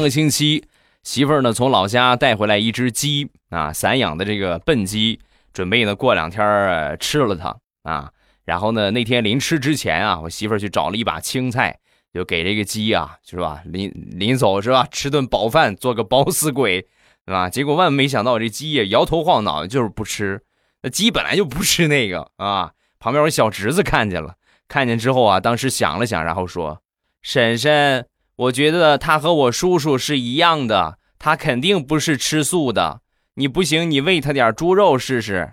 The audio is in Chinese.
个星期，媳妇儿呢从老家带回来一只鸡啊，散养的这个笨鸡，准备呢过两天吃了它啊。然后呢，那天临吃之前啊，我媳妇儿去找了一把青菜，就给这个鸡啊，是吧？临临走是吧？吃顿饱饭，做个饱死鬼，是吧？结果万没想到，这鸡也摇头晃脑，就是不吃。那鸡本来就不吃那个啊。旁边我小侄子看见了，看见之后啊，当时想了想，然后说：“婶婶。”我觉得他和我叔叔是一样的，他肯定不是吃素的。你不行，你喂他点猪肉试试。